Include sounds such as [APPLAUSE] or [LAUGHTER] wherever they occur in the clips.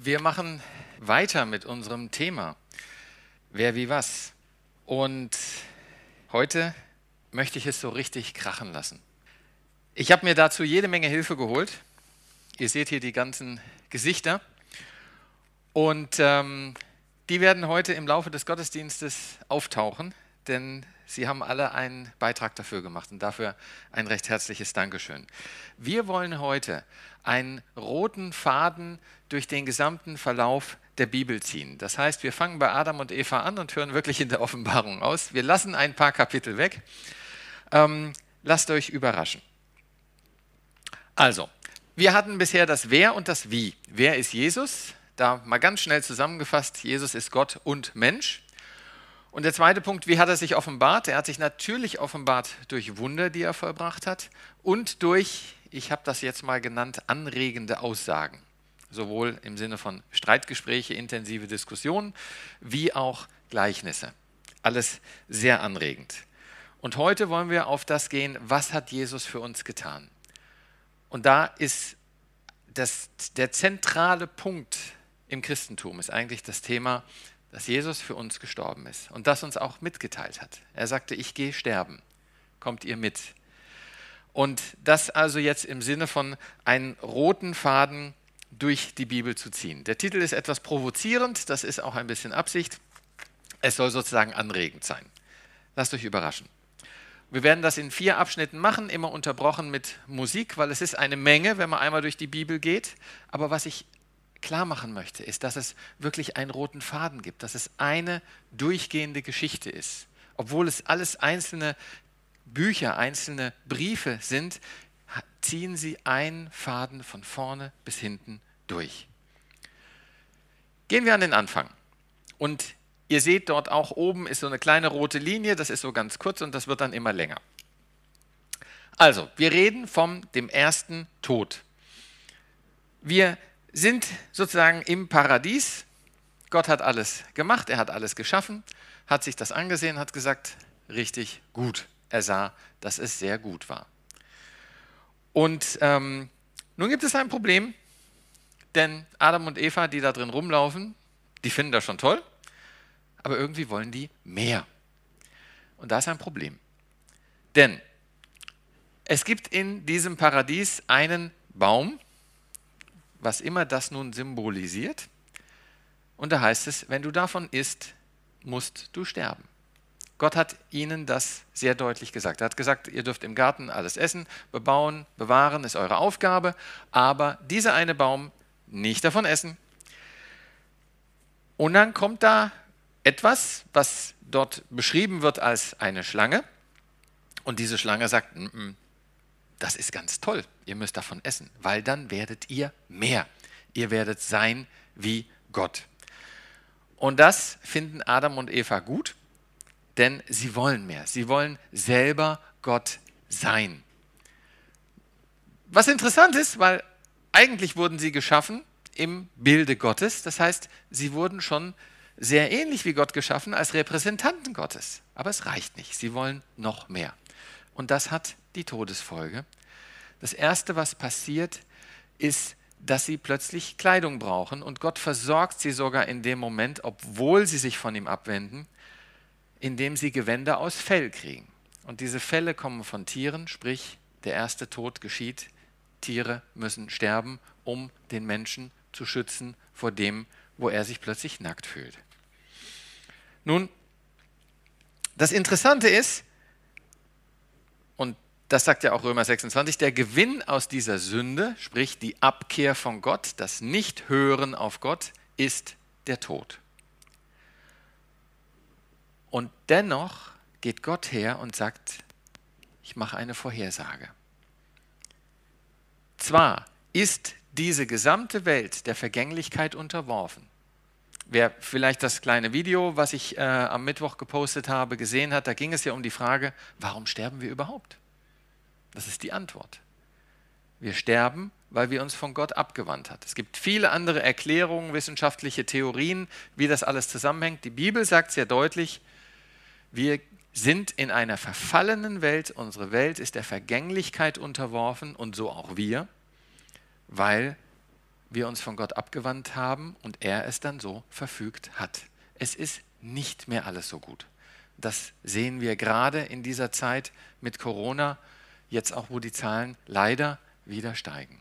Wir machen weiter mit unserem Thema Wer wie was. Und heute möchte ich es so richtig krachen lassen. Ich habe mir dazu jede Menge Hilfe geholt. Ihr seht hier die ganzen Gesichter. Und ähm, die werden heute im Laufe des Gottesdienstes auftauchen, denn Sie haben alle einen Beitrag dafür gemacht und dafür ein recht herzliches Dankeschön. Wir wollen heute einen roten Faden durch den gesamten Verlauf der Bibel ziehen. Das heißt, wir fangen bei Adam und Eva an und hören wirklich in der Offenbarung aus. Wir lassen ein paar Kapitel weg. Ähm, lasst euch überraschen. Also, wir hatten bisher das Wer und das Wie. Wer ist Jesus? Da mal ganz schnell zusammengefasst, Jesus ist Gott und Mensch. Und der zweite Punkt, wie hat er sich offenbart? Er hat sich natürlich offenbart durch Wunder, die er vollbracht hat und durch, ich habe das jetzt mal genannt, anregende Aussagen. Sowohl im Sinne von Streitgespräche, intensive Diskussionen, wie auch Gleichnisse. Alles sehr anregend. Und heute wollen wir auf das gehen, was hat Jesus für uns getan? Und da ist das, der zentrale Punkt im Christentum, ist eigentlich das Thema dass Jesus für uns gestorben ist und das uns auch mitgeteilt hat. Er sagte, ich gehe sterben, kommt ihr mit. Und das also jetzt im Sinne von einen roten Faden durch die Bibel zu ziehen. Der Titel ist etwas provozierend, das ist auch ein bisschen Absicht. Es soll sozusagen anregend sein. Lasst euch überraschen. Wir werden das in vier Abschnitten machen, immer unterbrochen mit Musik, weil es ist eine Menge, wenn man einmal durch die Bibel geht. Aber was ich klar machen möchte, ist, dass es wirklich einen roten Faden gibt, dass es eine durchgehende Geschichte ist. Obwohl es alles einzelne Bücher, einzelne Briefe sind, ziehen sie einen Faden von vorne bis hinten durch. Gehen wir an den Anfang. Und ihr seht dort auch oben ist so eine kleine rote Linie, das ist so ganz kurz und das wird dann immer länger. Also, wir reden vom dem ersten Tod. Wir sind sozusagen im Paradies. Gott hat alles gemacht, er hat alles geschaffen, hat sich das angesehen, hat gesagt, richtig gut. Er sah, dass es sehr gut war. Und ähm, nun gibt es ein Problem, denn Adam und Eva, die da drin rumlaufen, die finden das schon toll, aber irgendwie wollen die mehr. Und da ist ein Problem. Denn es gibt in diesem Paradies einen Baum, was immer das nun symbolisiert. Und da heißt es, wenn du davon isst, musst du sterben. Gott hat ihnen das sehr deutlich gesagt. Er hat gesagt, ihr dürft im Garten alles essen, bebauen, bewahren, ist eure Aufgabe, aber dieser eine Baum nicht davon essen. Und dann kommt da etwas, was dort beschrieben wird als eine Schlange. Und diese Schlange sagt, N -n, das ist ganz toll, ihr müsst davon essen, weil dann werdet ihr mehr. Ihr werdet sein wie Gott. Und das finden Adam und Eva gut, denn sie wollen mehr. Sie wollen selber Gott sein. Was interessant ist, weil eigentlich wurden sie geschaffen im Bilde Gottes. Das heißt, sie wurden schon sehr ähnlich wie Gott geschaffen als Repräsentanten Gottes. Aber es reicht nicht. Sie wollen noch mehr. Und das hat die Todesfolge. Das Erste, was passiert, ist, dass sie plötzlich Kleidung brauchen und Gott versorgt sie sogar in dem Moment, obwohl sie sich von ihm abwenden, indem sie Gewänder aus Fell kriegen. Und diese Felle kommen von Tieren, sprich der erste Tod geschieht, Tiere müssen sterben, um den Menschen zu schützen vor dem, wo er sich plötzlich nackt fühlt. Nun, das Interessante ist, und das sagt ja auch Römer 26, der Gewinn aus dieser Sünde, sprich die Abkehr von Gott, das Nichthören auf Gott, ist der Tod. Und dennoch geht Gott her und sagt, ich mache eine Vorhersage. Zwar ist diese gesamte Welt der Vergänglichkeit unterworfen. Wer vielleicht das kleine Video, was ich äh, am Mittwoch gepostet habe, gesehen hat, da ging es ja um die Frage, warum sterben wir überhaupt? Das ist die Antwort. Wir sterben, weil wir uns von Gott abgewandt haben. Es gibt viele andere Erklärungen, wissenschaftliche Theorien, wie das alles zusammenhängt. Die Bibel sagt sehr deutlich, wir sind in einer verfallenen Welt, unsere Welt ist der Vergänglichkeit unterworfen und so auch wir, weil wir uns von Gott abgewandt haben und er es dann so verfügt hat. Es ist nicht mehr alles so gut. Das sehen wir gerade in dieser Zeit mit Corona, jetzt auch, wo die Zahlen leider wieder steigen.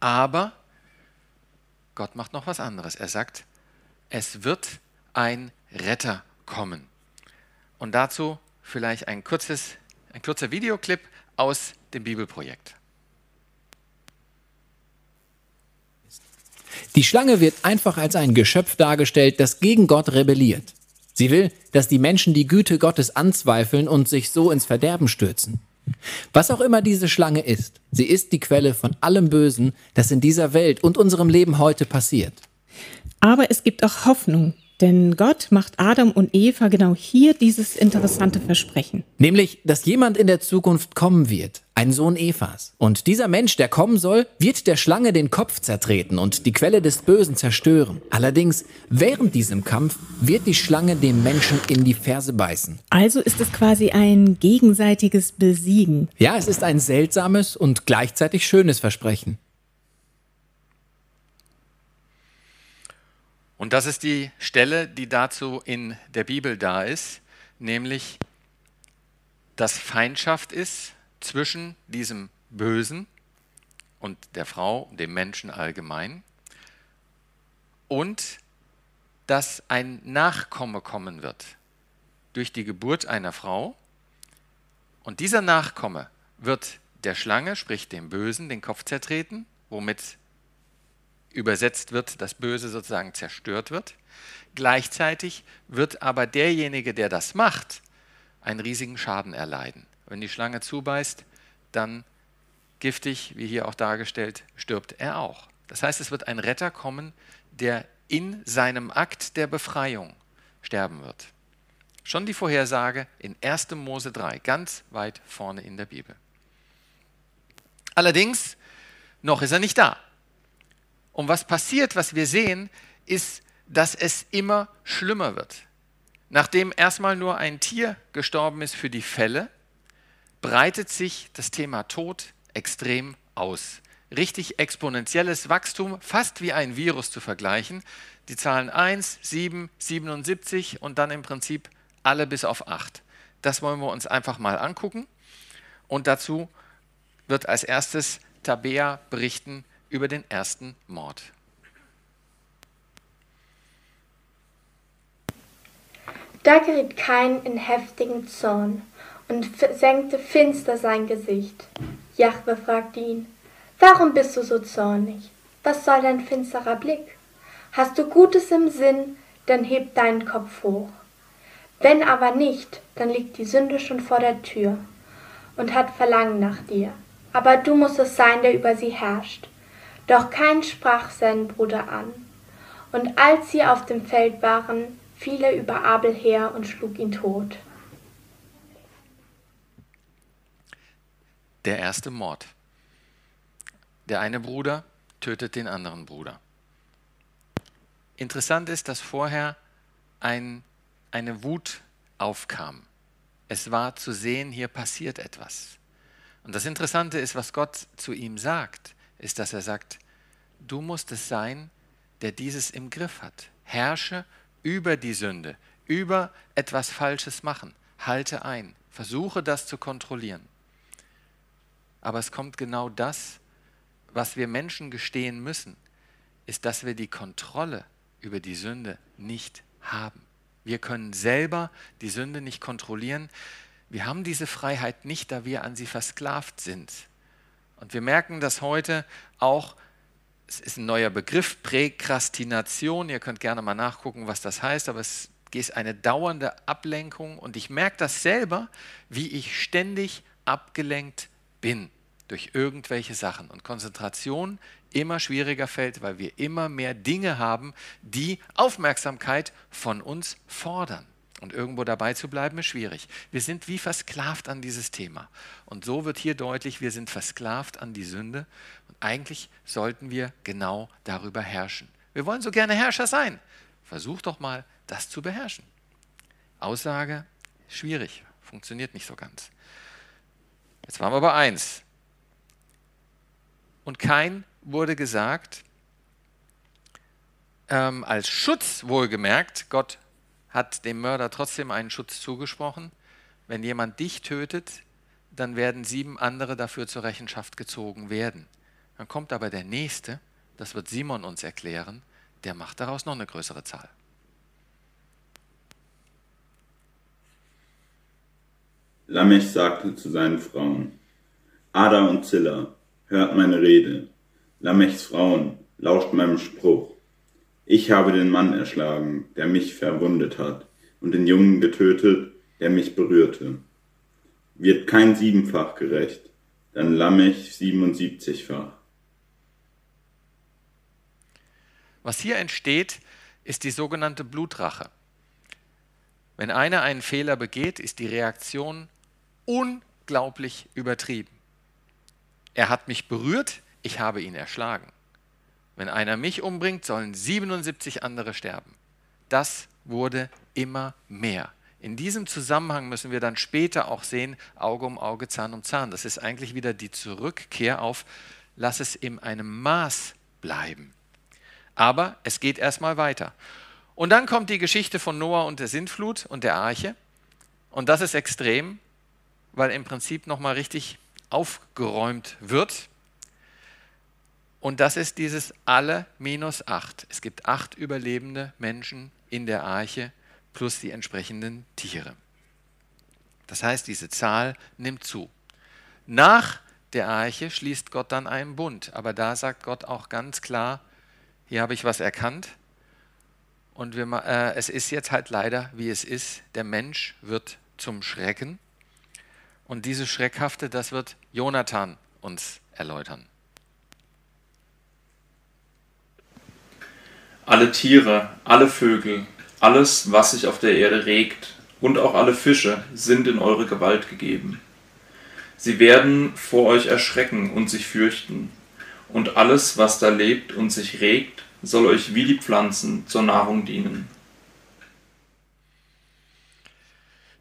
Aber Gott macht noch was anderes. Er sagt, es wird ein Retter kommen. Und dazu vielleicht ein, kurzes, ein kurzer Videoclip aus dem Bibelprojekt. Die Schlange wird einfach als ein Geschöpf dargestellt, das gegen Gott rebelliert. Sie will, dass die Menschen die Güte Gottes anzweifeln und sich so ins Verderben stürzen. Was auch immer diese Schlange ist, sie ist die Quelle von allem Bösen, das in dieser Welt und unserem Leben heute passiert. Aber es gibt auch Hoffnung, denn Gott macht Adam und Eva genau hier dieses interessante Versprechen. Nämlich, dass jemand in der Zukunft kommen wird, ein Sohn Evas. Und dieser Mensch, der kommen soll, wird der Schlange den Kopf zertreten und die Quelle des Bösen zerstören. Allerdings, während diesem Kampf wird die Schlange dem Menschen in die Ferse beißen. Also ist es quasi ein gegenseitiges Besiegen. Ja, es ist ein seltsames und gleichzeitig schönes Versprechen. Und das ist die Stelle, die dazu in der Bibel da ist, nämlich, dass Feindschaft ist zwischen diesem Bösen und der Frau, dem Menschen allgemein, und dass ein Nachkomme kommen wird durch die Geburt einer Frau. Und dieser Nachkomme wird der Schlange, sprich dem Bösen, den Kopf zertreten, womit übersetzt wird, das Böse sozusagen zerstört wird. Gleichzeitig wird aber derjenige, der das macht, einen riesigen Schaden erleiden. Wenn die Schlange zubeißt, dann giftig, wie hier auch dargestellt, stirbt er auch. Das heißt, es wird ein Retter kommen, der in seinem Akt der Befreiung sterben wird. Schon die Vorhersage in 1. Mose 3, ganz weit vorne in der Bibel. Allerdings, noch ist er nicht da. Und was passiert, was wir sehen, ist, dass es immer schlimmer wird. Nachdem erstmal nur ein Tier gestorben ist für die Fälle, breitet sich das Thema Tod extrem aus. Richtig exponentielles Wachstum, fast wie ein Virus zu vergleichen. Die Zahlen 1, 7, 77 und dann im Prinzip alle bis auf 8. Das wollen wir uns einfach mal angucken. Und dazu wird als erstes Tabea berichten, über den ersten Mord. Da geriet Kain in heftigen Zorn und senkte finster sein Gesicht. Jahwe fragte ihn, Warum bist du so zornig? Was soll dein finsterer Blick? Hast du Gutes im Sinn, dann heb deinen Kopf hoch. Wenn aber nicht, dann liegt die Sünde schon vor der Tür und hat Verlangen nach dir. Aber du musst es sein, der über sie herrscht. Doch kein sprach seinen Bruder an. Und als sie auf dem Feld waren, fiel er über Abel her und schlug ihn tot. Der erste Mord. Der eine Bruder tötet den anderen Bruder. Interessant ist, dass vorher ein, eine Wut aufkam. Es war zu sehen, hier passiert etwas. Und das Interessante ist, was Gott zu ihm sagt ist, dass er sagt, du musst es sein, der dieses im Griff hat. Herrsche über die Sünde, über etwas Falsches machen. Halte ein, versuche das zu kontrollieren. Aber es kommt genau das, was wir Menschen gestehen müssen, ist, dass wir die Kontrolle über die Sünde nicht haben. Wir können selber die Sünde nicht kontrollieren. Wir haben diese Freiheit nicht, da wir an sie versklavt sind. Und wir merken das heute auch, es ist ein neuer Begriff, Präkrastination. Ihr könnt gerne mal nachgucken, was das heißt, aber es ist eine dauernde Ablenkung und ich merke das selber, wie ich ständig abgelenkt bin durch irgendwelche Sachen und Konzentration immer schwieriger fällt, weil wir immer mehr Dinge haben, die Aufmerksamkeit von uns fordern. Und irgendwo dabei zu bleiben, ist schwierig. Wir sind wie versklavt an dieses Thema. Und so wird hier deutlich, wir sind versklavt an die Sünde. Und eigentlich sollten wir genau darüber herrschen. Wir wollen so gerne Herrscher sein. Versuch doch mal, das zu beherrschen. Aussage, schwierig, funktioniert nicht so ganz. Jetzt waren wir bei eins. Und kein wurde gesagt, ähm, als Schutz wohlgemerkt, Gott hat dem Mörder trotzdem einen Schutz zugesprochen. Wenn jemand dich tötet, dann werden sieben andere dafür zur Rechenschaft gezogen werden. Dann kommt aber der nächste, das wird Simon uns erklären, der macht daraus noch eine größere Zahl. Lamech sagte zu seinen Frauen, Ada und Zilla, hört meine Rede. Lamechs Frauen, lauscht meinem Spruch. Ich habe den Mann erschlagen, der mich verwundet hat, und den Jungen getötet, der mich berührte. Wird kein siebenfach gerecht, dann Lamech siebenundsiebzigfach. Was hier entsteht, ist die sogenannte Blutrache. Wenn einer einen Fehler begeht, ist die Reaktion unglaublich übertrieben. Er hat mich berührt, ich habe ihn erschlagen. Wenn einer mich umbringt, sollen 77 andere sterben. Das wurde immer mehr. In diesem Zusammenhang müssen wir dann später auch sehen, Auge um Auge, Zahn um Zahn. Das ist eigentlich wieder die Zurückkehr auf, lass es in einem Maß bleiben. Aber es geht erstmal weiter. Und dann kommt die Geschichte von Noah und der Sintflut und der Arche. Und das ist extrem, weil im Prinzip nochmal richtig aufgeräumt wird. Und das ist dieses alle minus acht. Es gibt acht überlebende Menschen in der Arche plus die entsprechenden Tiere. Das heißt, diese Zahl nimmt zu. Nach der Arche schließt Gott dann einen Bund. Aber da sagt Gott auch ganz klar, hier habe ich was erkannt. Und wir, äh, es ist jetzt halt leider, wie es ist. Der Mensch wird zum Schrecken. Und dieses Schreckhafte, das wird Jonathan uns erläutern. Alle Tiere, alle Vögel, alles, was sich auf der Erde regt, und auch alle Fische sind in eure Gewalt gegeben. Sie werden vor euch erschrecken und sich fürchten, und alles, was da lebt und sich regt, soll euch wie die Pflanzen zur Nahrung dienen.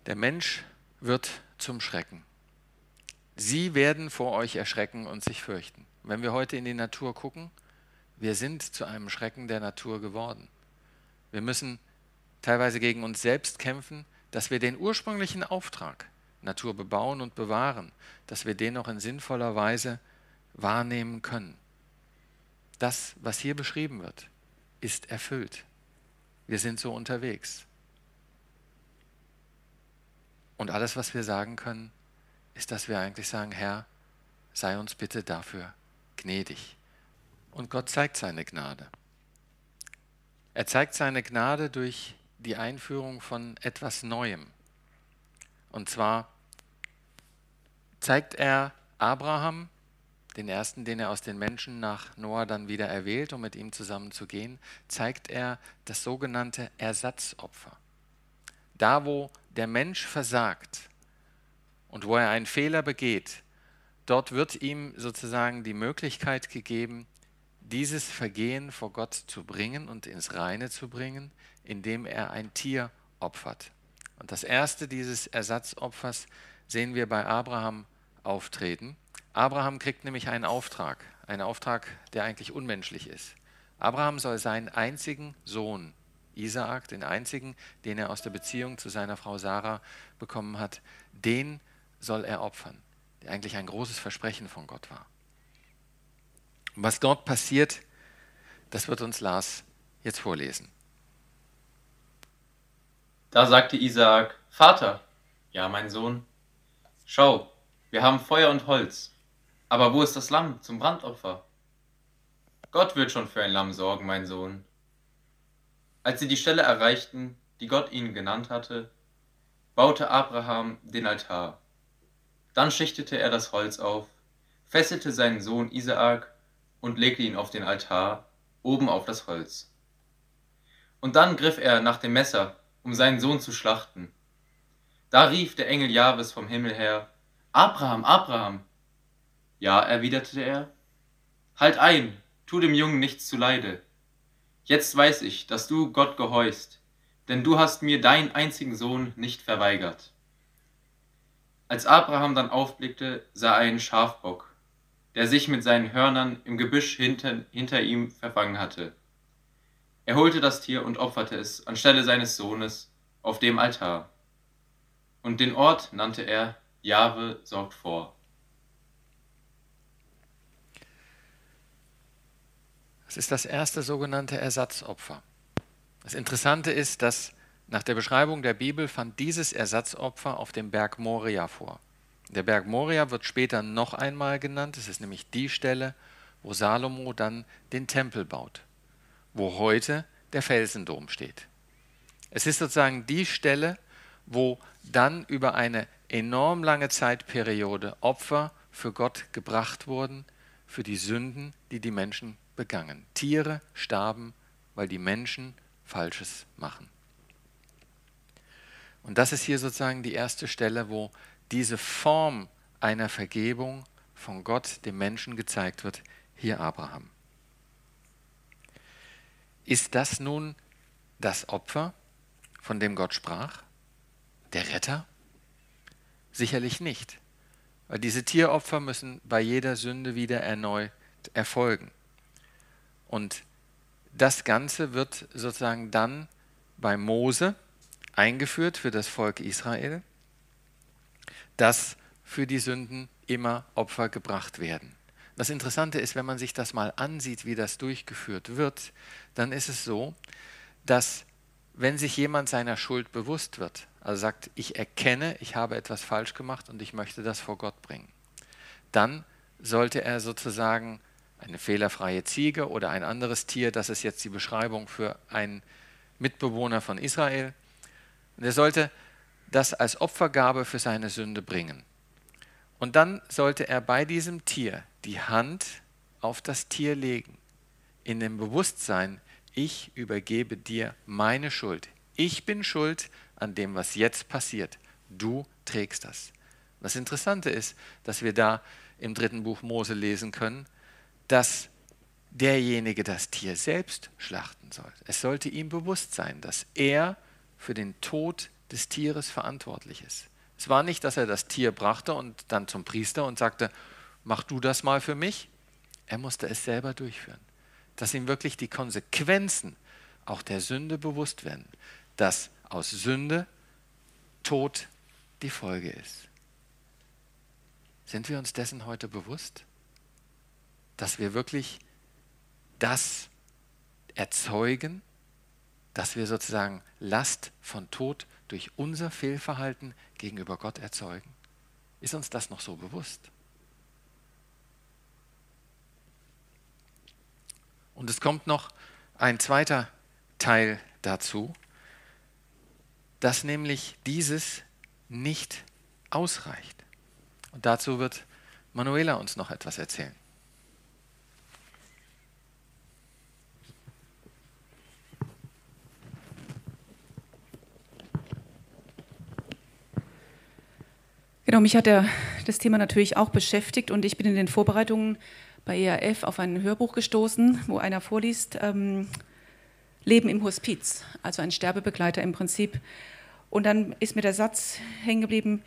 Der Mensch wird zum Schrecken. Sie werden vor euch erschrecken und sich fürchten. Wenn wir heute in die Natur gucken, wir sind zu einem Schrecken der Natur geworden. Wir müssen teilweise gegen uns selbst kämpfen, dass wir den ursprünglichen Auftrag, Natur bebauen und bewahren, dass wir den noch in sinnvoller Weise wahrnehmen können. Das, was hier beschrieben wird, ist erfüllt. Wir sind so unterwegs. Und alles, was wir sagen können, ist, dass wir eigentlich sagen, Herr, sei uns bitte dafür gnädig. Und Gott zeigt seine Gnade. Er zeigt seine Gnade durch die Einführung von etwas Neuem. Und zwar zeigt er Abraham, den ersten, den er aus den Menschen nach Noah dann wieder erwählt, um mit ihm zusammen zu gehen, zeigt er das sogenannte Ersatzopfer. Da, wo der Mensch versagt und wo er einen Fehler begeht, dort wird ihm sozusagen die Möglichkeit gegeben, dieses Vergehen vor Gott zu bringen und ins Reine zu bringen, indem er ein Tier opfert. Und das erste dieses Ersatzopfers sehen wir bei Abraham auftreten. Abraham kriegt nämlich einen Auftrag, einen Auftrag, der eigentlich unmenschlich ist. Abraham soll seinen einzigen Sohn, Isaak, den einzigen, den er aus der Beziehung zu seiner Frau Sarah bekommen hat, den soll er opfern, der eigentlich ein großes Versprechen von Gott war. Was dort passiert, das wird uns Lars jetzt vorlesen. Da sagte Isaak, Vater, ja mein Sohn, schau, wir haben Feuer und Holz, aber wo ist das Lamm zum Brandopfer? Gott wird schon für ein Lamm sorgen, mein Sohn. Als sie die Stelle erreichten, die Gott ihnen genannt hatte, baute Abraham den Altar. Dann schichtete er das Holz auf, fesselte seinen Sohn Isaak und legte ihn auf den Altar, oben auf das Holz. Und dann griff er nach dem Messer, um seinen Sohn zu schlachten. Da rief der Engel Jahwes vom Himmel her, Abraham, Abraham! Ja, erwiderte er, halt ein, tu dem Jungen nichts zuleide. Jetzt weiß ich, dass du Gott gehorchst, denn du hast mir deinen einzigen Sohn nicht verweigert. Als Abraham dann aufblickte, sah er einen Schafbock. Der sich mit seinen Hörnern im Gebüsch hinter, hinter ihm verfangen hatte. Er holte das Tier und opferte es anstelle seines Sohnes auf dem Altar. Und den Ort nannte er Jahwe sorgt vor. Das ist das erste sogenannte Ersatzopfer. Das Interessante ist, dass nach der Beschreibung der Bibel fand dieses Ersatzopfer auf dem Berg Moria vor. Der Berg Moria wird später noch einmal genannt. Es ist nämlich die Stelle, wo Salomo dann den Tempel baut, wo heute der Felsendom steht. Es ist sozusagen die Stelle, wo dann über eine enorm lange Zeitperiode Opfer für Gott gebracht wurden, für die Sünden, die die Menschen begangen. Tiere starben, weil die Menschen Falsches machen. Und das ist hier sozusagen die erste Stelle, wo diese Form einer Vergebung von Gott dem Menschen gezeigt wird, hier Abraham. Ist das nun das Opfer, von dem Gott sprach? Der Retter? Sicherlich nicht, weil diese Tieropfer müssen bei jeder Sünde wieder erneut erfolgen. Und das Ganze wird sozusagen dann bei Mose eingeführt für das Volk Israel dass für die Sünden immer Opfer gebracht werden. Das Interessante ist, wenn man sich das mal ansieht, wie das durchgeführt wird, dann ist es so, dass wenn sich jemand seiner Schuld bewusst wird, also sagt, ich erkenne, ich habe etwas falsch gemacht und ich möchte das vor Gott bringen, dann sollte er sozusagen eine fehlerfreie Ziege oder ein anderes Tier, das ist jetzt die Beschreibung für einen Mitbewohner von Israel, und er sollte das als Opfergabe für seine Sünde bringen. Und dann sollte er bei diesem Tier die Hand auf das Tier legen, in dem Bewusstsein, ich übergebe dir meine Schuld. Ich bin schuld an dem, was jetzt passiert. Du trägst das. Das Interessante ist, dass wir da im dritten Buch Mose lesen können, dass derjenige das Tier selbst schlachten soll. Es sollte ihm bewusst sein, dass er für den Tod des Tieres verantwortlich ist. Es war nicht, dass er das Tier brachte und dann zum Priester und sagte, mach du das mal für mich. Er musste es selber durchführen. Dass ihm wirklich die Konsequenzen auch der Sünde bewusst werden. Dass aus Sünde Tod die Folge ist. Sind wir uns dessen heute bewusst? Dass wir wirklich das erzeugen, dass wir sozusagen Last von Tod durch unser Fehlverhalten gegenüber Gott erzeugen? Ist uns das noch so bewusst? Und es kommt noch ein zweiter Teil dazu, dass nämlich dieses nicht ausreicht. Und dazu wird Manuela uns noch etwas erzählen. Genau, mich hat der, das Thema natürlich auch beschäftigt und ich bin in den Vorbereitungen bei ERF auf ein Hörbuch gestoßen, wo einer vorliest, ähm, Leben im Hospiz, also ein Sterbebegleiter im Prinzip. Und dann ist mir der Satz hängen geblieben,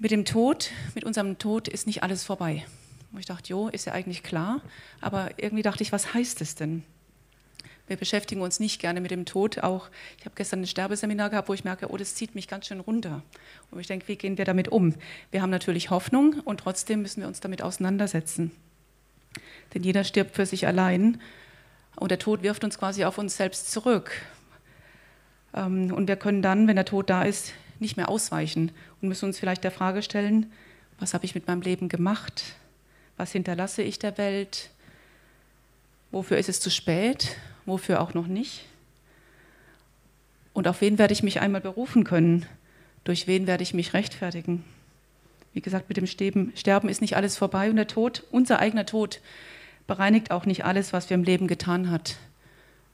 mit dem Tod, mit unserem Tod ist nicht alles vorbei. Und ich dachte, jo, ist ja eigentlich klar, aber irgendwie dachte ich, was heißt es denn? Wir beschäftigen uns nicht gerne mit dem Tod. Auch ich habe gestern ein Sterbeseminar gehabt, wo ich merke, oh, das zieht mich ganz schön runter. Und ich denke, wie gehen wir damit um? Wir haben natürlich Hoffnung und trotzdem müssen wir uns damit auseinandersetzen. Denn jeder stirbt für sich allein und der Tod wirft uns quasi auf uns selbst zurück. Ähm, und wir können dann, wenn der Tod da ist, nicht mehr ausweichen und müssen uns vielleicht der Frage stellen, was habe ich mit meinem Leben gemacht? Was hinterlasse ich der Welt? Wofür ist es zu spät? Wofür auch noch nicht? Und auf wen werde ich mich einmal berufen können? Durch wen werde ich mich rechtfertigen? Wie gesagt, mit dem Sterben ist nicht alles vorbei und der Tod, unser eigener Tod, bereinigt auch nicht alles, was wir im Leben getan hat,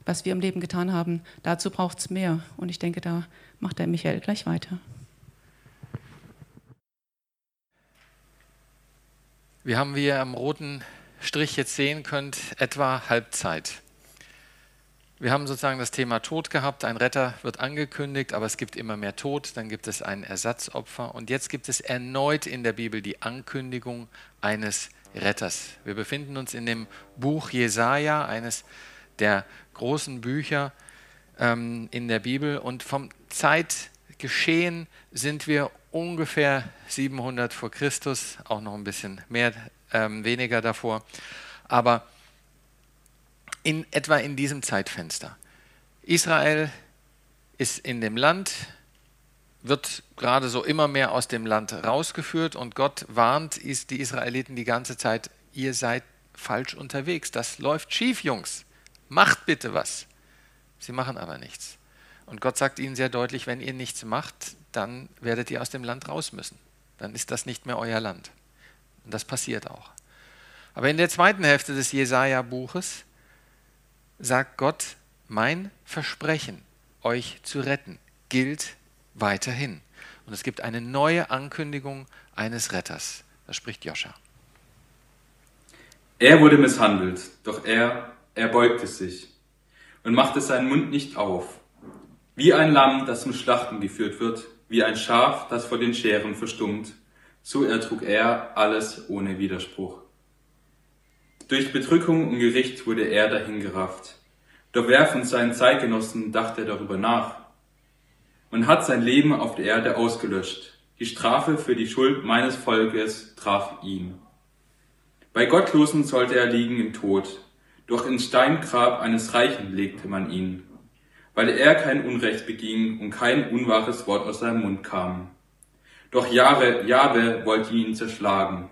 was wir im Leben getan haben. Dazu braucht es mehr. Und ich denke, da macht der Michael gleich weiter. Wir haben, wie ihr am roten Strich jetzt sehen könnt, etwa Halbzeit. Wir haben sozusagen das Thema Tod gehabt. Ein Retter wird angekündigt, aber es gibt immer mehr Tod. Dann gibt es ein Ersatzopfer. Und jetzt gibt es erneut in der Bibel die Ankündigung eines Retters. Wir befinden uns in dem Buch Jesaja, eines der großen Bücher ähm, in der Bibel. Und vom Zeitgeschehen sind wir ungefähr 700 vor Christus, auch noch ein bisschen mehr, ähm, weniger davor, aber in etwa in diesem Zeitfenster. Israel ist in dem Land, wird gerade so immer mehr aus dem Land rausgeführt und Gott warnt die Israeliten die ganze Zeit, ihr seid falsch unterwegs, das läuft schief, Jungs, macht bitte was. Sie machen aber nichts. Und Gott sagt ihnen sehr deutlich, wenn ihr nichts macht, dann werdet ihr aus dem Land raus müssen. Dann ist das nicht mehr euer Land. Und das passiert auch. Aber in der zweiten Hälfte des Jesaja-Buches sagt Gott, mein Versprechen, euch zu retten, gilt weiterhin. Und es gibt eine neue Ankündigung eines Retters. Das spricht Joscha. Er wurde misshandelt, doch er, er beugte sich und machte seinen Mund nicht auf. Wie ein Lamm, das zum Schlachten geführt wird, wie ein Schaf, das vor den Scheren verstummt, so ertrug er alles ohne Widerspruch. Durch Bedrückung und Gericht wurde er dahingerafft. Doch wer von seinen Zeitgenossen dachte darüber nach? Man hat sein Leben auf der Erde ausgelöscht. Die Strafe für die Schuld meines Volkes traf ihn. Bei Gottlosen sollte er liegen im Tod, doch ins Steingrab eines Reichen legte man ihn, weil er kein Unrecht beging und kein unwahres Wort aus seinem Mund kam. Doch Jahre, Jahwe wollte ihn zerschlagen.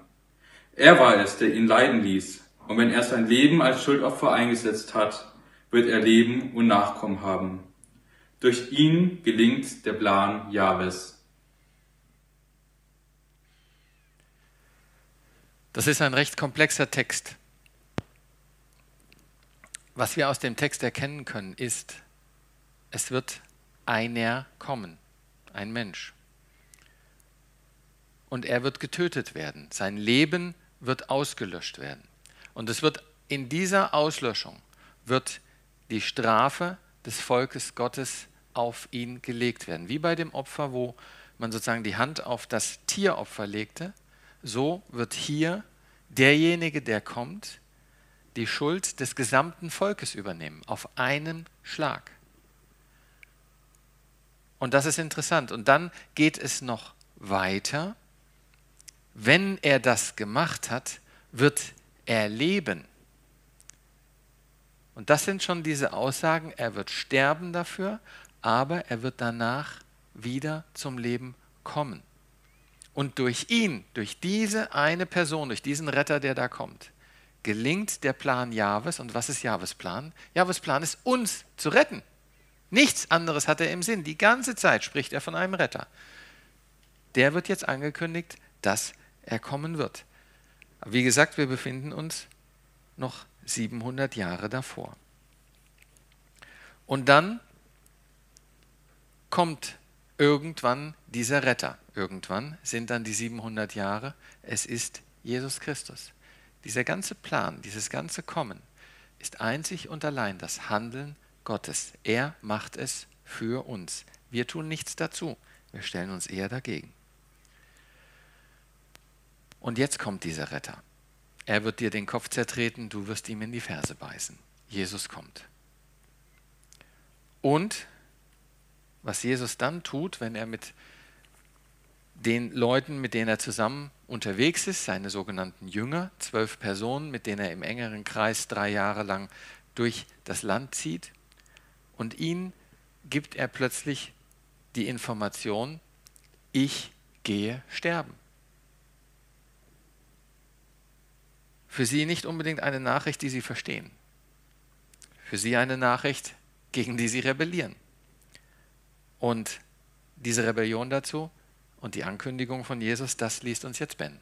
Er war es, der ihn leiden ließ, und wenn er sein Leben als Schuldopfer eingesetzt hat, wird er Leben und Nachkommen haben. Durch ihn gelingt der Plan Jahwes. Das ist ein recht komplexer Text. Was wir aus dem Text erkennen können, ist, es wird einer kommen, ein Mensch. Und er wird getötet werden. Sein Leben wird ausgelöscht werden. Und es wird in dieser Auslöschung wird die Strafe des Volkes Gottes auf ihn gelegt werden. Wie bei dem Opfer, wo man sozusagen die Hand auf das Tieropfer legte, so wird hier derjenige, der kommt, die Schuld des gesamten Volkes übernehmen, auf einen Schlag. Und das ist interessant. Und dann geht es noch weiter. Wenn er das gemacht hat, wird er leben. Und das sind schon diese Aussagen, er wird sterben dafür, aber er wird danach wieder zum Leben kommen. Und durch ihn, durch diese eine Person, durch diesen Retter, der da kommt, gelingt der Plan Jahwes. Und was ist Jahwes Plan? Jahwes Plan ist, uns zu retten. Nichts anderes hat er im Sinn. Die ganze Zeit spricht er von einem Retter. Der wird jetzt angekündigt, dass er kommen wird. Wie gesagt, wir befinden uns noch 700 Jahre davor. Und dann kommt irgendwann dieser Retter. Irgendwann sind dann die 700 Jahre. Es ist Jesus Christus. Dieser ganze Plan, dieses ganze Kommen ist einzig und allein das Handeln Gottes. Er macht es für uns. Wir tun nichts dazu. Wir stellen uns eher dagegen. Und jetzt kommt dieser Retter. Er wird dir den Kopf zertreten, du wirst ihm in die Ferse beißen. Jesus kommt. Und was Jesus dann tut, wenn er mit den Leuten, mit denen er zusammen unterwegs ist, seine sogenannten Jünger, zwölf Personen, mit denen er im engeren Kreis drei Jahre lang durch das Land zieht, und ihnen gibt er plötzlich die Information, ich gehe sterben. Für sie nicht unbedingt eine Nachricht, die sie verstehen. Für sie eine Nachricht, gegen die sie rebellieren. Und diese Rebellion dazu und die Ankündigung von Jesus, das liest uns jetzt Ben.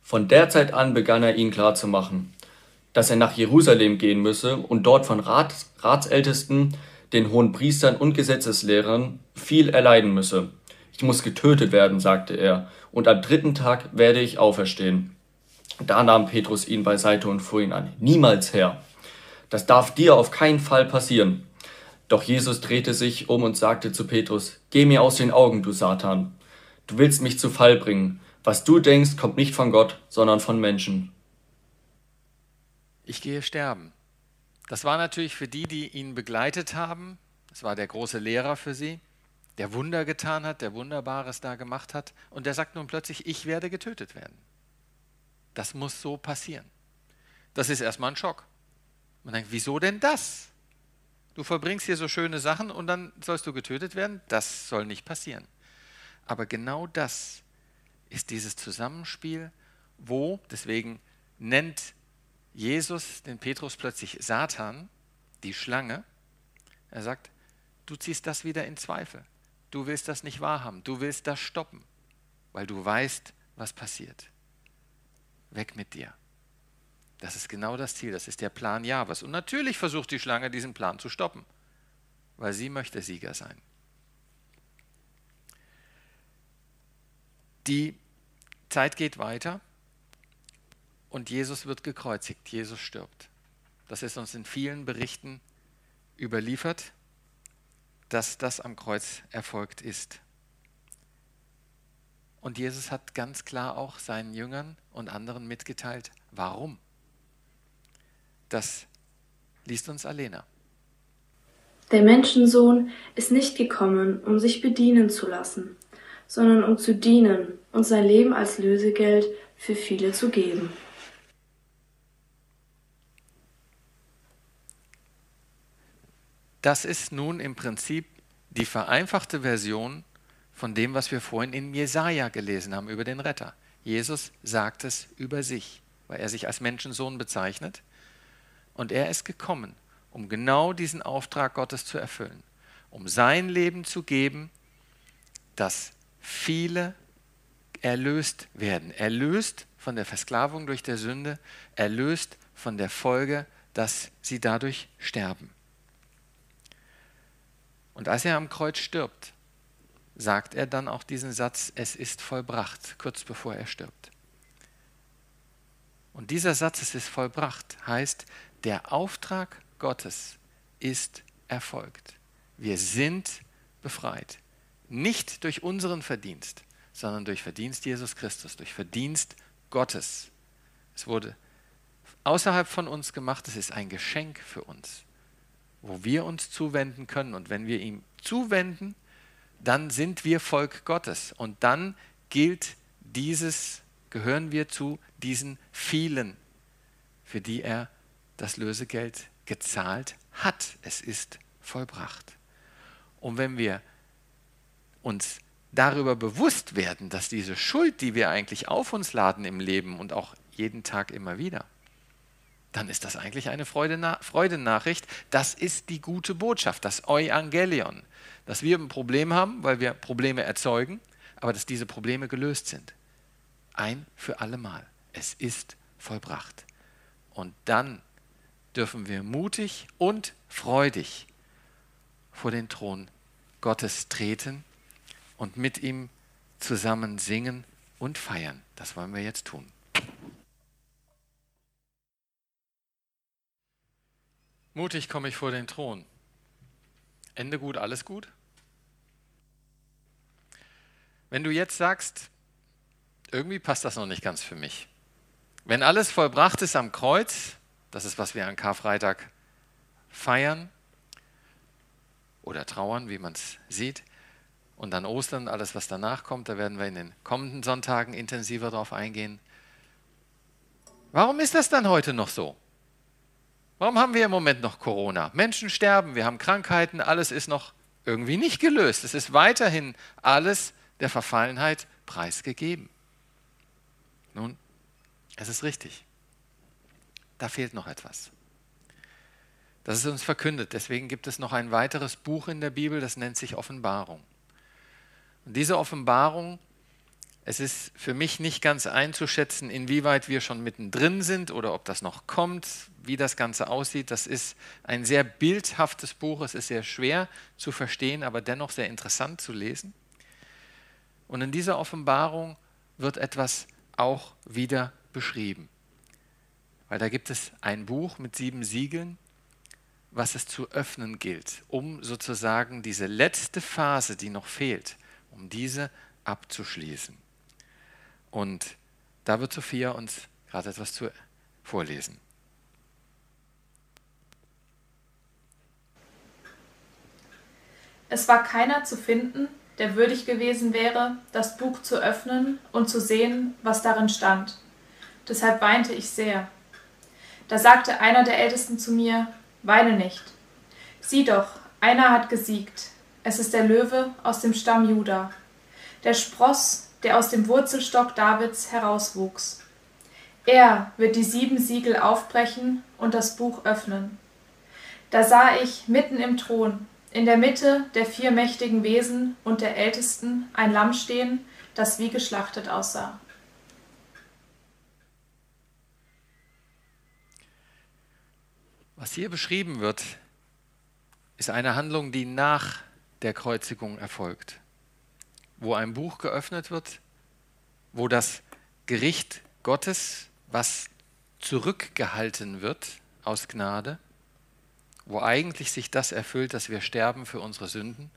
Von der Zeit an begann er ihnen klarzumachen, dass er nach Jerusalem gehen müsse und dort von Rat, Ratsältesten, den hohen Priestern und Gesetzeslehrern viel erleiden müsse. Ich muss getötet werden, sagte er, und am dritten Tag werde ich auferstehen. Da nahm Petrus ihn beiseite und fuhr ihn an. Niemals, Herr. Das darf dir auf keinen Fall passieren. Doch Jesus drehte sich um und sagte zu Petrus, Geh mir aus den Augen, du Satan. Du willst mich zu Fall bringen, Was du denkst, kommt nicht von Gott, sondern von Menschen. Ich gehe sterben. Das war natürlich für die, die ihn begleitet haben, das war der große Lehrer für sie, der Wunder getan hat, der Wunderbares da gemacht hat. Und der sagt nun plötzlich, ich werde getötet werden. Das muss so passieren. Das ist erstmal ein Schock. Man denkt, wieso denn das? Du verbringst hier so schöne Sachen und dann sollst du getötet werden? Das soll nicht passieren. Aber genau das ist dieses Zusammenspiel, wo, deswegen nennt Jesus den Petrus plötzlich Satan, die Schlange. Er sagt, du ziehst das wieder in Zweifel. Du willst das nicht wahrhaben. Du willst das stoppen, weil du weißt, was passiert. Weg mit dir. Das ist genau das Ziel, das ist der Plan Jahwes. Und natürlich versucht die Schlange, diesen Plan zu stoppen, weil sie möchte Sieger sein. Die Zeit geht weiter und Jesus wird gekreuzigt, Jesus stirbt. Das ist uns in vielen Berichten überliefert, dass das am Kreuz erfolgt ist. Und Jesus hat ganz klar auch seinen Jüngern und anderen mitgeteilt, warum. Das liest uns Alena. Der Menschensohn ist nicht gekommen, um sich bedienen zu lassen, sondern um zu dienen und sein Leben als Lösegeld für viele zu geben. Das ist nun im Prinzip die vereinfachte Version von dem, was wir vorhin in Jesaja gelesen haben über den Retter. Jesus sagt es über sich, weil er sich als Menschensohn bezeichnet. Und er ist gekommen, um genau diesen Auftrag Gottes zu erfüllen, um sein Leben zu geben, dass viele erlöst werden. Erlöst von der Versklavung durch der Sünde, erlöst von der Folge, dass sie dadurch sterben. Und als er am Kreuz stirbt, sagt er dann auch diesen Satz, es ist vollbracht, kurz bevor er stirbt. Und dieser Satz, es ist vollbracht, heißt, der Auftrag Gottes ist erfolgt. Wir sind befreit. Nicht durch unseren Verdienst, sondern durch Verdienst Jesus Christus, durch Verdienst Gottes. Es wurde außerhalb von uns gemacht, es ist ein Geschenk für uns, wo wir uns zuwenden können. Und wenn wir ihm zuwenden, dann sind wir Volk Gottes. Und dann gilt dieses, gehören wir zu diesen vielen, für die er das Lösegeld gezahlt hat. Es ist vollbracht. Und wenn wir uns darüber bewusst werden, dass diese Schuld, die wir eigentlich auf uns laden im Leben und auch jeden Tag immer wieder, dann ist das eigentlich eine Freudenachricht. Das ist die gute Botschaft, das Euangelion. Dass wir ein Problem haben, weil wir Probleme erzeugen, aber dass diese Probleme gelöst sind. Ein für allemal. Es ist vollbracht. Und dann dürfen wir mutig und freudig vor den Thron Gottes treten und mit ihm zusammen singen und feiern. Das wollen wir jetzt tun. Mutig komme ich vor den Thron. Ende gut, alles gut? Wenn du jetzt sagst, irgendwie passt das noch nicht ganz für mich. Wenn alles vollbracht ist am Kreuz, das ist, was wir an Karfreitag feiern oder trauern, wie man es sieht. Und dann Ostern, alles, was danach kommt, da werden wir in den kommenden Sonntagen intensiver darauf eingehen. Warum ist das dann heute noch so? Warum haben wir im Moment noch Corona? Menschen sterben, wir haben Krankheiten, alles ist noch irgendwie nicht gelöst. Es ist weiterhin alles der Verfallenheit preisgegeben. Nun, es ist richtig da fehlt noch etwas. Das ist uns verkündet. Deswegen gibt es noch ein weiteres Buch in der Bibel, das nennt sich Offenbarung. Und diese Offenbarung, es ist für mich nicht ganz einzuschätzen, inwieweit wir schon mittendrin sind oder ob das noch kommt, wie das Ganze aussieht. Das ist ein sehr bildhaftes Buch. Es ist sehr schwer zu verstehen, aber dennoch sehr interessant zu lesen. Und in dieser Offenbarung wird etwas auch wieder beschrieben weil da gibt es ein Buch mit sieben Siegeln, was es zu öffnen gilt, um sozusagen diese letzte Phase, die noch fehlt, um diese abzuschließen. Und da wird Sophia uns gerade etwas zu vorlesen. Es war keiner zu finden, der würdig gewesen wäre, das Buch zu öffnen und zu sehen, was darin stand. Deshalb weinte ich sehr. Da sagte einer der Ältesten zu mir, Weine nicht. Sieh doch, einer hat gesiegt. Es ist der Löwe aus dem Stamm Juda, der Spross, der aus dem Wurzelstock Davids herauswuchs. Er wird die sieben Siegel aufbrechen und das Buch öffnen. Da sah ich mitten im Thron in der Mitte der vier mächtigen Wesen und der Ältesten ein Lamm stehen, das wie geschlachtet aussah. Was hier beschrieben wird, ist eine Handlung, die nach der Kreuzigung erfolgt, wo ein Buch geöffnet wird, wo das Gericht Gottes, was zurückgehalten wird aus Gnade, wo eigentlich sich das erfüllt, dass wir sterben für unsere Sünden,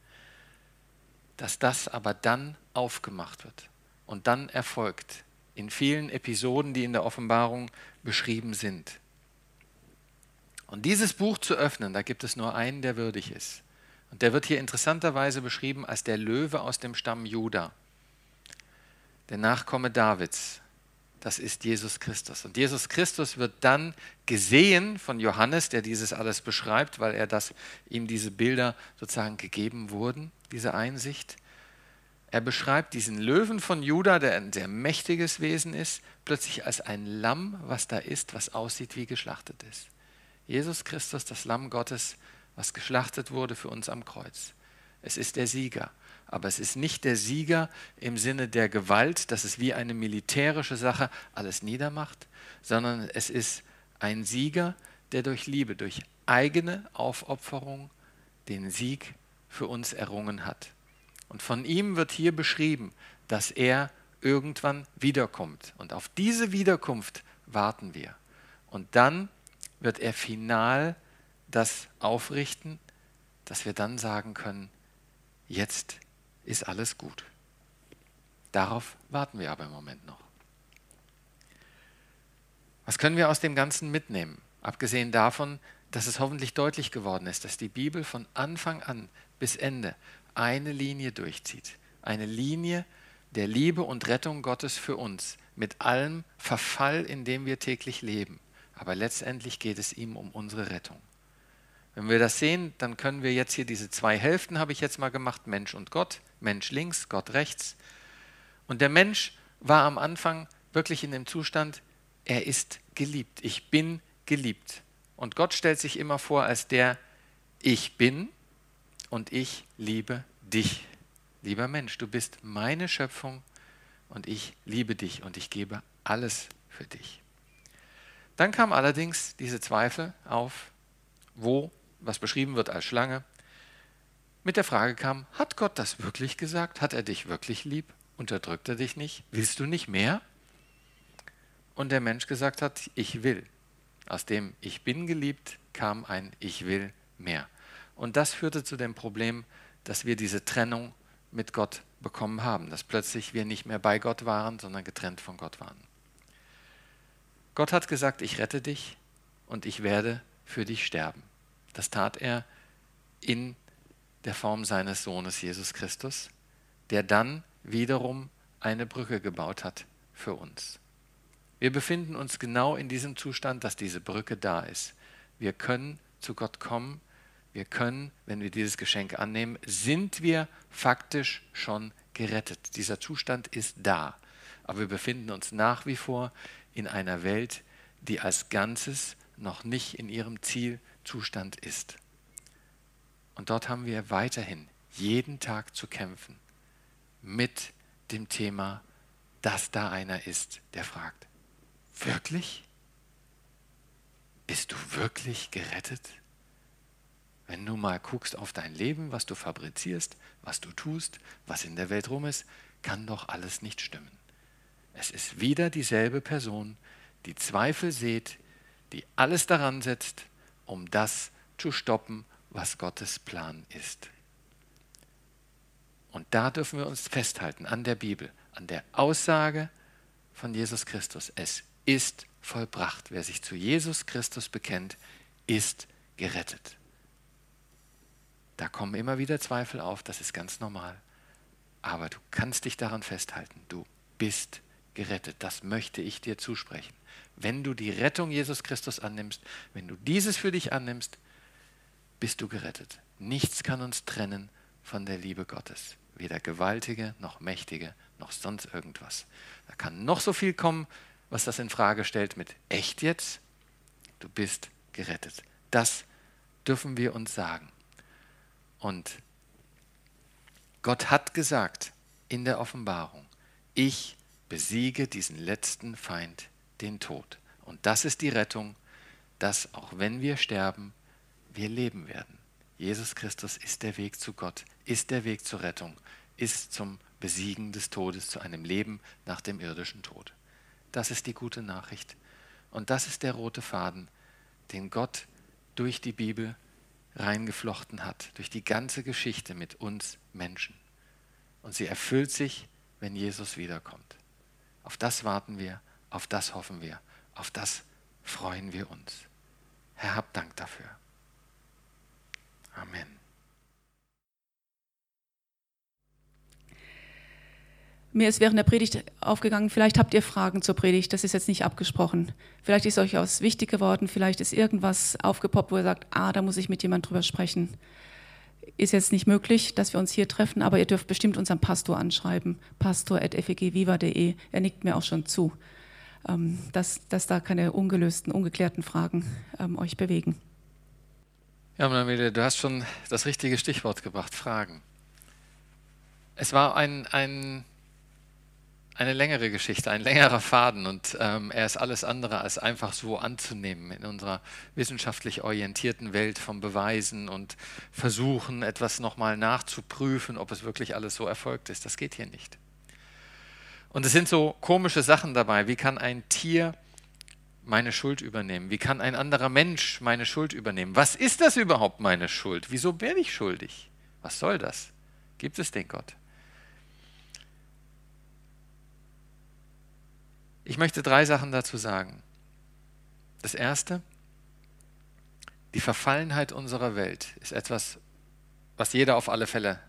dass das aber dann aufgemacht wird und dann erfolgt in vielen Episoden, die in der Offenbarung beschrieben sind. Und dieses Buch zu öffnen, da gibt es nur einen, der würdig ist. Und der wird hier interessanterweise beschrieben als der Löwe aus dem Stamm Juda, der Nachkomme Davids das ist Jesus Christus. Und Jesus Christus wird dann gesehen von Johannes, der dieses alles beschreibt, weil er das, ihm diese Bilder sozusagen gegeben wurden, diese Einsicht. Er beschreibt diesen Löwen von Juda, der ein sehr mächtiges Wesen ist, plötzlich als ein Lamm, was da ist, was aussieht wie geschlachtet ist. Jesus Christus, das Lamm Gottes, was geschlachtet wurde für uns am Kreuz. Es ist der Sieger. Aber es ist nicht der Sieger im Sinne der Gewalt, dass es wie eine militärische Sache alles niedermacht, sondern es ist ein Sieger, der durch Liebe, durch eigene Aufopferung den Sieg für uns errungen hat. Und von ihm wird hier beschrieben, dass er irgendwann wiederkommt. Und auf diese Wiederkunft warten wir. Und dann wird er final das aufrichten, dass wir dann sagen können, jetzt ist alles gut. Darauf warten wir aber im Moment noch. Was können wir aus dem Ganzen mitnehmen? Abgesehen davon, dass es hoffentlich deutlich geworden ist, dass die Bibel von Anfang an bis Ende eine Linie durchzieht. Eine Linie der Liebe und Rettung Gottes für uns, mit allem Verfall, in dem wir täglich leben. Aber letztendlich geht es ihm um unsere Rettung. Wenn wir das sehen, dann können wir jetzt hier diese zwei Hälften, habe ich jetzt mal gemacht, Mensch und Gott, Mensch links, Gott rechts. Und der Mensch war am Anfang wirklich in dem Zustand, er ist geliebt, ich bin geliebt. Und Gott stellt sich immer vor als der, ich bin und ich liebe dich. Lieber Mensch, du bist meine Schöpfung und ich liebe dich und ich gebe alles für dich. Dann kam allerdings diese Zweifel auf, wo was beschrieben wird als Schlange, mit der Frage kam, hat Gott das wirklich gesagt? Hat er dich wirklich lieb? Unterdrückt er dich nicht? Willst du nicht mehr? Und der Mensch gesagt hat, ich will. Aus dem Ich bin geliebt kam ein Ich will mehr. Und das führte zu dem Problem, dass wir diese Trennung mit Gott bekommen haben, dass plötzlich wir nicht mehr bei Gott waren, sondern getrennt von Gott waren. Gott hat gesagt, ich rette dich und ich werde für dich sterben. Das tat er in der Form seines Sohnes Jesus Christus, der dann wiederum eine Brücke gebaut hat für uns. Wir befinden uns genau in diesem Zustand, dass diese Brücke da ist. Wir können zu Gott kommen, wir können, wenn wir dieses Geschenk annehmen, sind wir faktisch schon gerettet. Dieser Zustand ist da. Aber wir befinden uns nach wie vor in einer Welt, die als Ganzes noch nicht in ihrem Zielzustand ist. Und dort haben wir weiterhin jeden Tag zu kämpfen mit dem Thema, dass da einer ist, der fragt, wirklich? Bist du wirklich gerettet? Wenn du mal guckst auf dein Leben, was du fabrizierst, was du tust, was in der Welt rum ist, kann doch alles nicht stimmen. Es ist wieder dieselbe Person, die Zweifel sät, die alles daran setzt, um das zu stoppen, was Gottes Plan ist. Und da dürfen wir uns festhalten an der Bibel, an der Aussage, von Jesus Christus. Es ist vollbracht. Wer sich zu Jesus Christus bekennt, ist gerettet. Da kommen immer wieder Zweifel auf, das ist ganz normal. Aber du kannst dich daran festhalten, du bist gerettet. Das möchte ich dir zusprechen. Wenn du die Rettung Jesus Christus annimmst, wenn du dieses für dich annimmst, bist du gerettet. Nichts kann uns trennen von der Liebe Gottes. Weder gewaltige noch mächtige noch sonst irgendwas. Da kann noch so viel kommen, was das in Frage stellt mit echt jetzt. Du bist gerettet. Das dürfen wir uns sagen. Und Gott hat gesagt in der Offenbarung, ich besiege diesen letzten Feind, den Tod. Und das ist die Rettung, dass auch wenn wir sterben, wir leben werden. Jesus Christus ist der Weg zu Gott, ist der Weg zur Rettung, ist zum Besiegen des Todes, zu einem Leben nach dem irdischen Tod. Das ist die gute Nachricht. Und das ist der rote Faden, den Gott durch die Bibel reingeflochten hat, durch die ganze Geschichte mit uns Menschen. Und sie erfüllt sich, wenn Jesus wiederkommt. Auf das warten wir, auf das hoffen wir, auf das freuen wir uns. Herr, hab Dank dafür. Amen. Mir ist während der Predigt aufgegangen, vielleicht habt ihr Fragen zur Predigt, das ist jetzt nicht abgesprochen. Vielleicht ist euch was wichtig geworden, vielleicht ist irgendwas aufgepoppt, wo ihr sagt, ah, da muss ich mit jemand drüber sprechen. Ist jetzt nicht möglich, dass wir uns hier treffen, aber ihr dürft bestimmt unseren Pastor anschreiben, pastor.fegviva.de. Er nickt mir auch schon zu, ähm, dass, dass da keine ungelösten, ungeklärten Fragen ähm, euch bewegen. Ja, Manuel, du hast schon das richtige Stichwort gebracht, Fragen. Es war ein, ein eine längere Geschichte, ein längerer Faden und ähm, er ist alles andere als einfach so anzunehmen in unserer wissenschaftlich orientierten Welt vom Beweisen und Versuchen, etwas nochmal nachzuprüfen, ob es wirklich alles so erfolgt ist. Das geht hier nicht. Und es sind so komische Sachen dabei. Wie kann ein Tier meine Schuld übernehmen? Wie kann ein anderer Mensch meine Schuld übernehmen? Was ist das überhaupt meine Schuld? Wieso werde ich schuldig? Was soll das? Gibt es den Gott? Ich möchte drei Sachen dazu sagen. Das erste, die Verfallenheit unserer Welt ist etwas, was jeder auf alle Fälle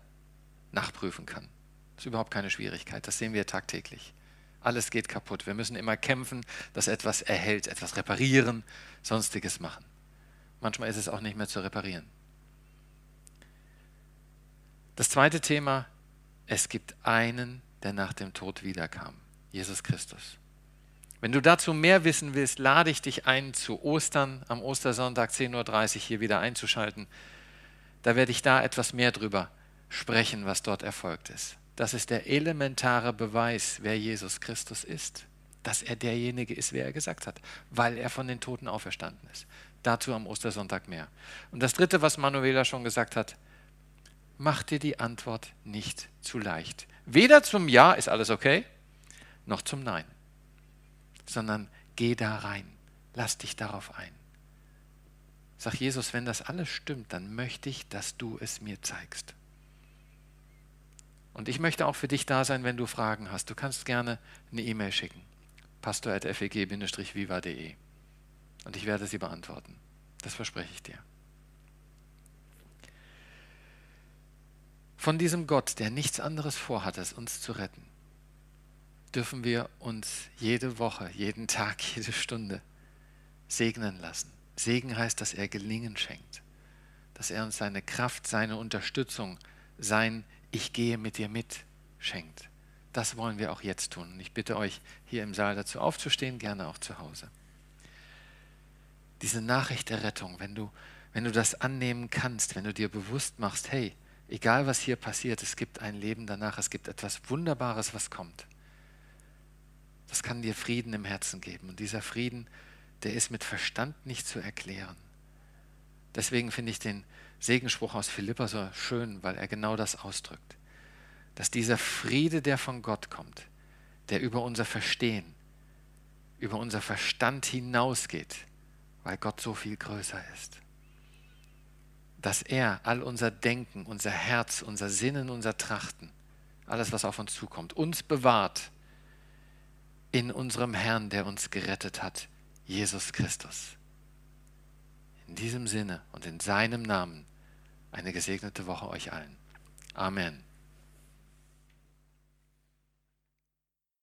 nachprüfen kann. Das ist überhaupt keine Schwierigkeit, das sehen wir tagtäglich. Alles geht kaputt. Wir müssen immer kämpfen, dass etwas erhält, etwas reparieren, sonstiges machen. Manchmal ist es auch nicht mehr zu reparieren. Das zweite Thema, es gibt einen, der nach dem Tod wiederkam, Jesus Christus. Wenn du dazu mehr wissen willst, lade ich dich ein, zu Ostern am Ostersonntag 10.30 Uhr hier wieder einzuschalten. Da werde ich da etwas mehr drüber sprechen, was dort erfolgt ist. Das ist der elementare Beweis, wer Jesus Christus ist. Dass er derjenige ist, wer er gesagt hat, weil er von den Toten auferstanden ist. Dazu am Ostersonntag mehr. Und das Dritte, was Manuela schon gesagt hat, mach dir die Antwort nicht zu leicht. Weder zum Ja ist alles okay, noch zum Nein sondern geh da rein. Lass dich darauf ein. Sag Jesus, wenn das alles stimmt, dann möchte ich, dass du es mir zeigst. Und ich möchte auch für dich da sein, wenn du Fragen hast. Du kannst gerne eine E-Mail schicken. pastor.feg-viva.de Und ich werde sie beantworten. Das verspreche ich dir. Von diesem Gott, der nichts anderes vorhat, als uns zu retten, dürfen wir uns jede Woche, jeden Tag, [LAUGHS] jede Stunde segnen lassen. Segen heißt, dass er Gelingen schenkt, dass er uns seine Kraft, seine Unterstützung, sein Ich gehe mit dir mit schenkt. Das wollen wir auch jetzt tun. Und ich bitte euch, hier im Saal dazu aufzustehen, gerne auch zu Hause. Diese Nachricht der Rettung, wenn du, wenn du das annehmen kannst, wenn du dir bewusst machst, hey, egal was hier passiert, es gibt ein Leben danach, es gibt etwas Wunderbares, was kommt das kann dir Frieden im Herzen geben. Und dieser Frieden, der ist mit Verstand nicht zu erklären. Deswegen finde ich den Segenspruch aus Philippa so schön, weil er genau das ausdrückt. Dass dieser Friede, der von Gott kommt, der über unser Verstehen, über unser Verstand hinausgeht, weil Gott so viel größer ist. Dass er all unser Denken, unser Herz, unser Sinnen, unser Trachten, alles, was auf uns zukommt, uns bewahrt in unserem Herrn, der uns gerettet hat, Jesus Christus. In diesem Sinne und in seinem Namen eine gesegnete Woche euch allen. Amen.